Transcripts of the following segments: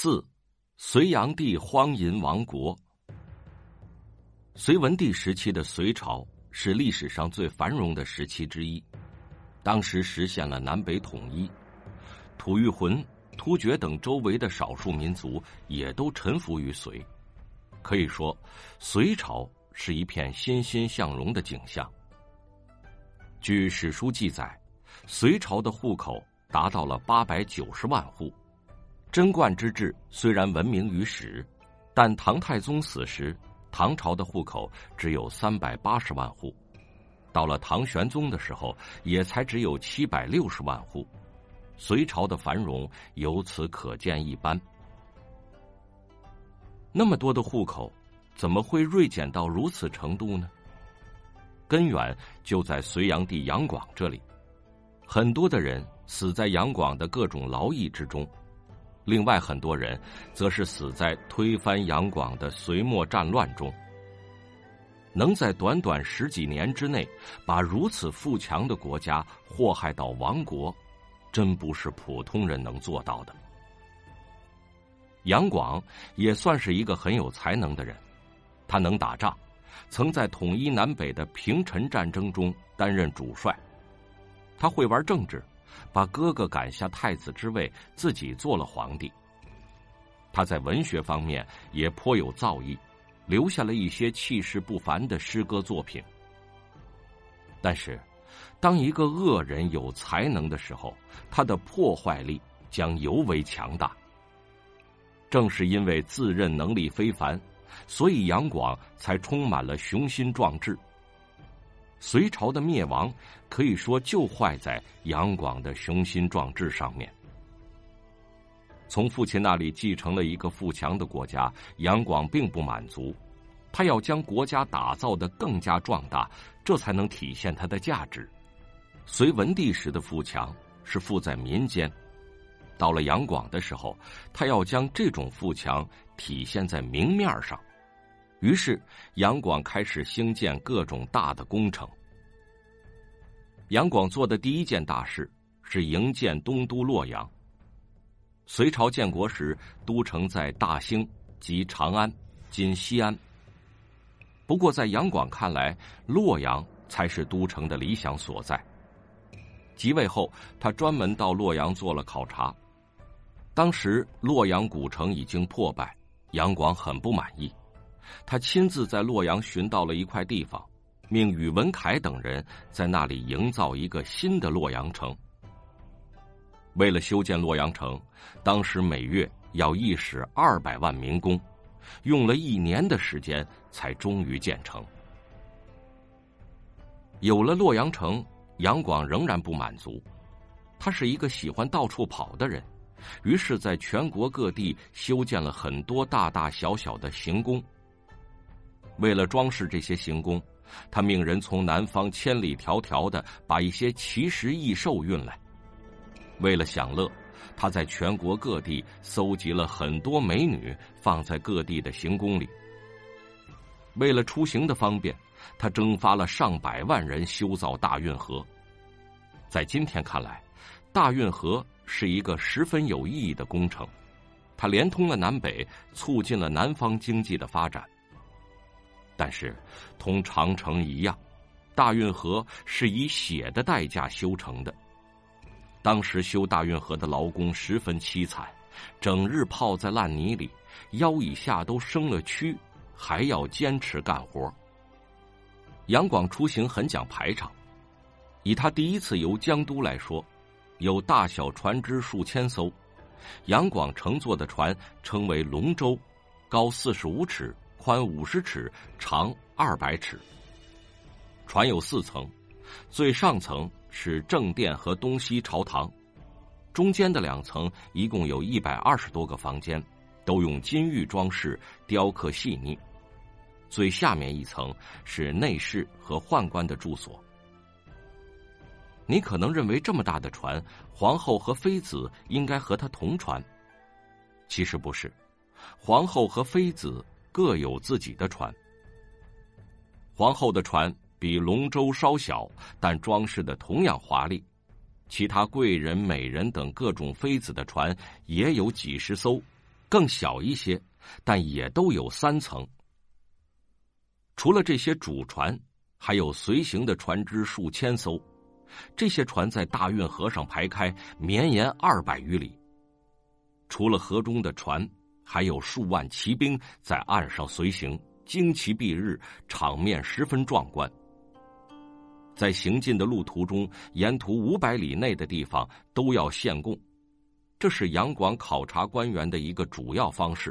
四，隋炀帝荒淫亡国。隋文帝时期的隋朝是历史上最繁荣的时期之一，当时实现了南北统一，吐谷浑、突厥等周围的少数民族也都臣服于隋，可以说，隋朝是一片欣欣向荣的景象。据史书记载，隋朝的户口达到了八百九十万户。贞观之治虽然闻名于史，但唐太宗死时，唐朝的户口只有三百八十万户；到了唐玄宗的时候，也才只有七百六十万户。隋朝的繁荣由此可见一斑。那么多的户口，怎么会锐减到如此程度呢？根源就在隋炀帝杨广这里，很多的人死在杨广的各种劳役之中。另外很多人，则是死在推翻杨广的隋末战乱中。能在短短十几年之内，把如此富强的国家祸害到亡国，真不是普通人能做到的。杨广也算是一个很有才能的人，他能打仗，曾在统一南北的平陈战争中担任主帅。他会玩政治。把哥哥赶下太子之位，自己做了皇帝。他在文学方面也颇有造诣，留下了一些气势不凡的诗歌作品。但是，当一个恶人有才能的时候，他的破坏力将尤为强大。正是因为自认能力非凡，所以杨广才充满了雄心壮志。隋朝的灭亡，可以说就坏在杨广的雄心壮志上面。从父亲那里继承了一个富强的国家，杨广并不满足，他要将国家打造的更加壮大，这才能体现他的价值。隋文帝时的富强是富在民间，到了杨广的时候，他要将这种富强体现在明面上。于是，杨广开始兴建各种大的工程。杨广做的第一件大事是营建东都洛阳。隋朝建国时，都城在大兴及长安（今西安）。不过，在杨广看来，洛阳才是都城的理想所在。即位后，他专门到洛阳做了考察。当时，洛阳古城已经破败，杨广很不满意。他亲自在洛阳寻到了一块地方，命宇文恺等人在那里营造一个新的洛阳城。为了修建洛阳城，当时每月要一使二百万民工，用了一年的时间才终于建成。有了洛阳城，杨广仍然不满足，他是一个喜欢到处跑的人，于是在全国各地修建了很多大大小小的行宫。为了装饰这些行宫，他命人从南方千里迢迢的把一些奇石异兽运来。为了享乐，他在全国各地搜集了很多美女，放在各地的行宫里。为了出行的方便，他征发了上百万人修造大运河。在今天看来，大运河是一个十分有意义的工程，它连通了南北，促进了南方经济的发展。但是，同长城一样，大运河是以血的代价修成的。当时修大运河的劳工十分凄惨，整日泡在烂泥里，腰以下都生了蛆，还要坚持干活。杨广出行很讲排场，以他第一次游江都来说，有大小船只数千艘，杨广乘坐的船称为龙舟，高四十五尺。宽五十尺，长二百尺。船有四层，最上层是正殿和东西朝堂，中间的两层一共有一百二十多个房间，都用金玉装饰，雕刻细腻。最下面一层是内侍和宦官的住所。你可能认为这么大的船，皇后和妃子应该和他同船，其实不是，皇后和妃子。各有自己的船。皇后的船比龙舟稍小，但装饰的同样华丽。其他贵人、美人等各种妃子的船也有几十艘，更小一些，但也都有三层。除了这些主船，还有随行的船只数千艘，这些船在大运河上排开，绵延二百余里。除了河中的船，还有数万骑兵在岸上随行，旌旗蔽日，场面十分壮观。在行进的路途中，沿途五百里内的地方都要献贡，这是杨广考察官员的一个主要方式。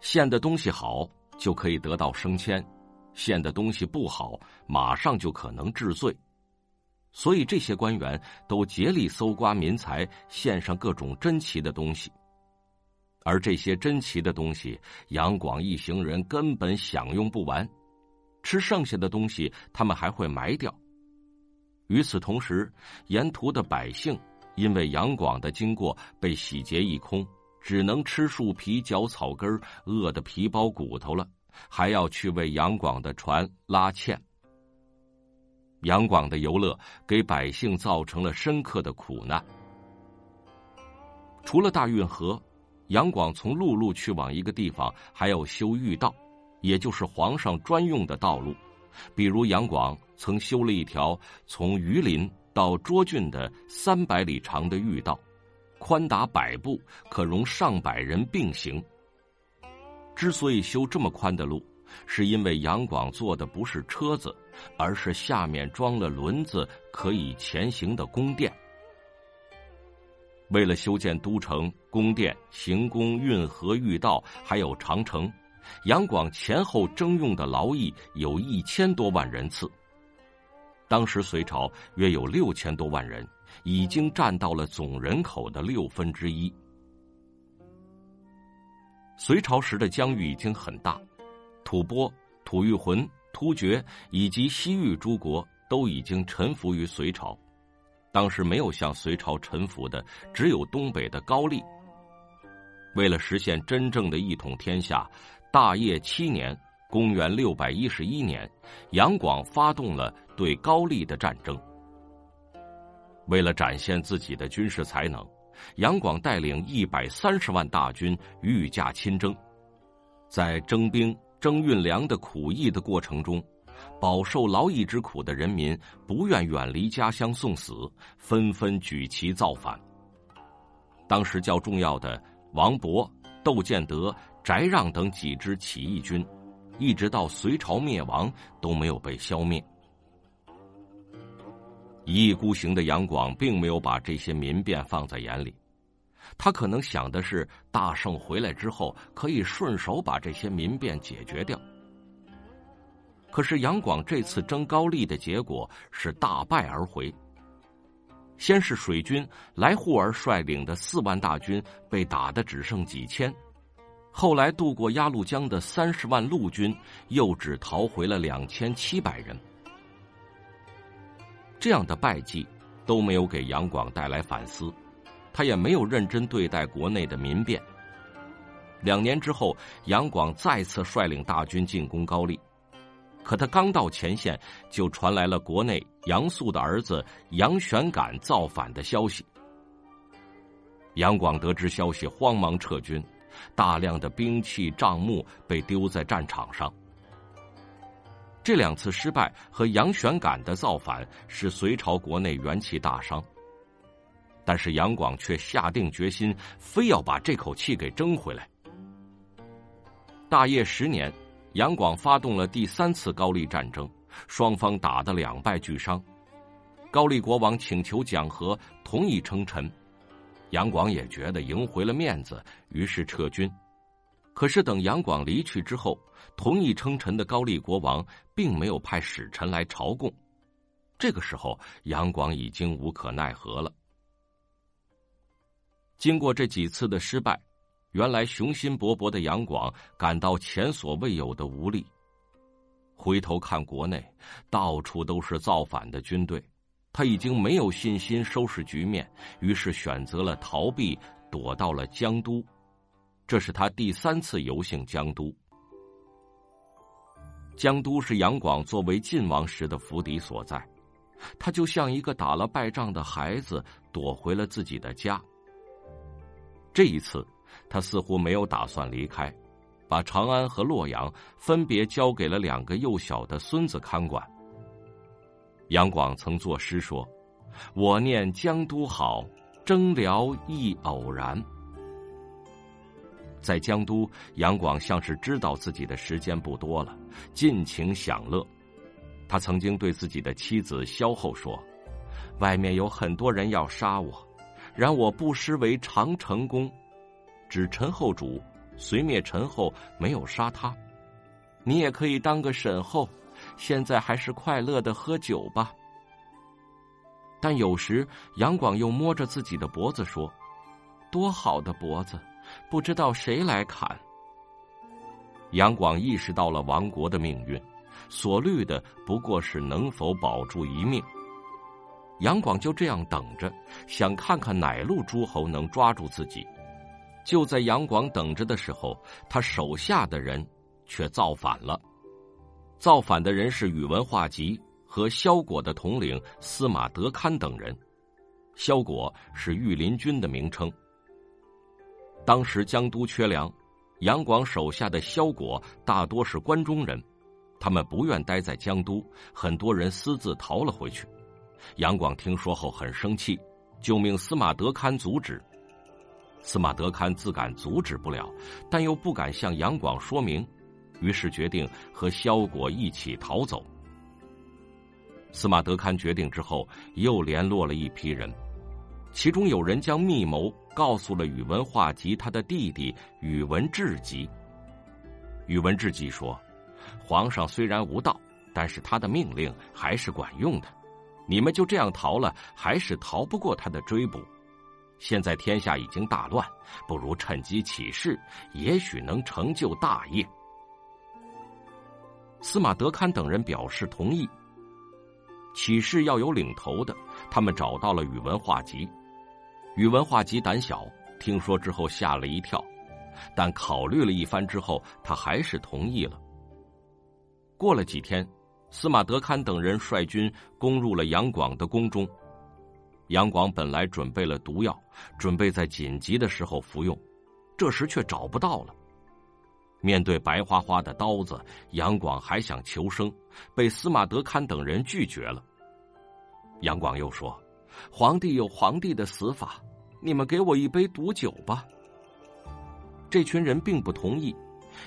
献的东西好，就可以得到升迁；献的东西不好，马上就可能治罪。所以这些官员都竭力搜刮民财，献上各种珍奇的东西。而这些珍奇的东西，杨广一行人根本享用不完，吃剩下的东西，他们还会埋掉。与此同时，沿途的百姓因为杨广的经过被洗劫一空，只能吃树皮、嚼草根，饿得皮包骨头了，还要去为杨广的船拉纤。杨广的游乐给百姓造成了深刻的苦难。除了大运河，杨广从陆路去往一个地方还要修御道，也就是皇上专用的道路。比如杨广曾修了一条从榆林到涿郡的三百里长的御道，宽达百步，可容上百人并行。之所以修这么宽的路，是因为杨广坐的不是车子，而是下面装了轮子可以前行的宫殿。为了修建都城、宫殿、行宫、运河、御道，还有长城。杨广前后征用的劳役有一千多万人次。当时隋朝约有六千多万人，已经占到了总人口的六分之一。隋朝时的疆域已经很大，吐蕃、吐谷浑、突厥以及西域诸国都已经臣服于隋朝。当时没有向隋朝臣服的，只有东北的高丽。为了实现真正的一统天下。大业七年，公元六百一十一年，杨广发动了对高丽的战争。为了展现自己的军事才能，杨广带领一百三十万大军御驾亲征。在征兵、征运粮的苦役的过程中，饱受劳役之苦的人民不愿远离家乡送死，纷纷举旗造反。当时较重要的王勃、窦建德。翟让等几支起义军，一直到隋朝灭亡都没有被消灭。一意孤行的杨广并没有把这些民变放在眼里，他可能想的是大胜回来之后可以顺手把这些民变解决掉。可是杨广这次征高丽的结果是大败而回。先是水军来护儿率领的四万大军被打的只剩几千。后来渡过鸭绿江的三十万陆军，又只逃回了两千七百人。这样的败绩都没有给杨广带来反思，他也没有认真对待国内的民变。两年之后，杨广再次率领大军进攻高丽，可他刚到前线，就传来了国内杨素的儿子杨玄感造反的消息。杨广得知消息，慌忙撤军。大量的兵器账目被丢在战场上。这两次失败和杨玄感的造反使隋朝国内元气大伤，但是杨广却下定决心，非要把这口气给争回来。大业十年，杨广发动了第三次高丽战争，双方打得两败俱伤。高丽国王请求讲和，同意称臣。杨广也觉得赢回了面子，于是撤军。可是等杨广离去之后，同意称臣的高丽国王并没有派使臣来朝贡。这个时候，杨广已经无可奈何了。经过这几次的失败，原来雄心勃勃的杨广感到前所未有的无力。回头看国内，到处都是造反的军队。他已经没有信心收拾局面，于是选择了逃避，躲到了江都。这是他第三次游幸江都。江都是杨广作为晋王时的府邸所在，他就像一个打了败仗的孩子，躲回了自己的家。这一次，他似乎没有打算离开，把长安和洛阳分别交给了两个幼小的孙子看管。杨广曾作诗说：“我念江都好，征辽亦偶然。”在江都，杨广像是知道自己的时间不多了，尽情享乐。他曾经对自己的妻子萧后说：“外面有很多人要杀我，然我不失为长成功，指陈后主，隋灭陈后，没有杀他。你也可以当个沈后，现在还是快乐的喝酒吧。”但有时杨广又摸着自己的脖子说：“多好的脖子！”不知道谁来砍。杨广意识到了亡国的命运，所虑的不过是能否保住一命。杨广就这样等着，想看看哪路诸侯能抓住自己。就在杨广等着的时候，他手下的人却造反了。造反的人是宇文化及和萧果的统领司马德堪等人。萧果是御林军的名称。当时江都缺粮，杨广手下的萧果大多是关中人，他们不愿待在江都，很多人私自逃了回去。杨广听说后很生气，就命司马德堪阻止。司马德堪自感阻止不了，但又不敢向杨广说明，于是决定和萧果一起逃走。司马德堪决定之后，又联络了一批人。其中有人将密谋告诉了宇文化及他的弟弟宇文智及。宇文智及说：“皇上虽然无道，但是他的命令还是管用的。你们就这样逃了，还是逃不过他的追捕。现在天下已经大乱，不如趁机起事，也许能成就大业。”司马德堪等人表示同意。起事要有领头的，他们找到了宇文化及。宇文化及胆小，听说之后吓了一跳，但考虑了一番之后，他还是同意了。过了几天，司马德堪等人率军攻入了杨广的宫中。杨广本来准备了毒药，准备在紧急的时候服用，这时却找不到了。面对白花花的刀子，杨广还想求生，被司马德堪等人拒绝了。杨广又说。皇帝有皇帝的死法，你们给我一杯毒酒吧。这群人并不同意，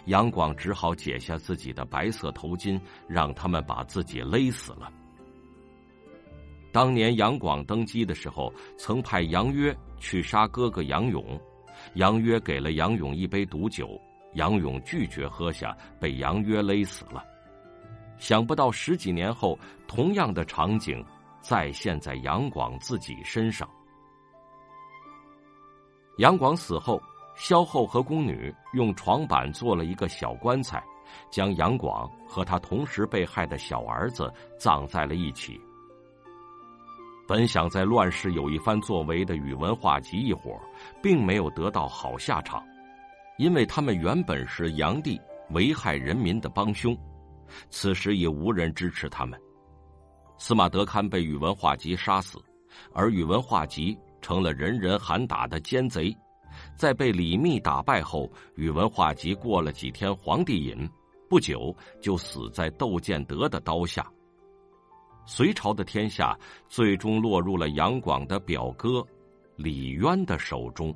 杨广只好解下自己的白色头巾，让他们把自己勒死了。当年杨广登基的时候，曾派杨约去杀哥哥杨勇，杨约给了杨勇一杯毒酒，杨勇拒绝喝下，被杨约勒死了。想不到十几年后，同样的场景。再现在杨广自己身上。杨广死后，萧后和宫女用床板做了一个小棺材，将杨广和他同时被害的小儿子葬在了一起。本想在乱世有一番作为的宇文化及一伙，并没有得到好下场，因为他们原本是炀帝危害人民的帮凶，此时已无人支持他们。司马德堪被宇文化及杀死，而宇文化及成了人人喊打的奸贼。在被李密打败后，宇文化及过了几天皇帝瘾，不久就死在窦建德的刀下。隋朝的天下最终落入了杨广的表哥李渊的手中。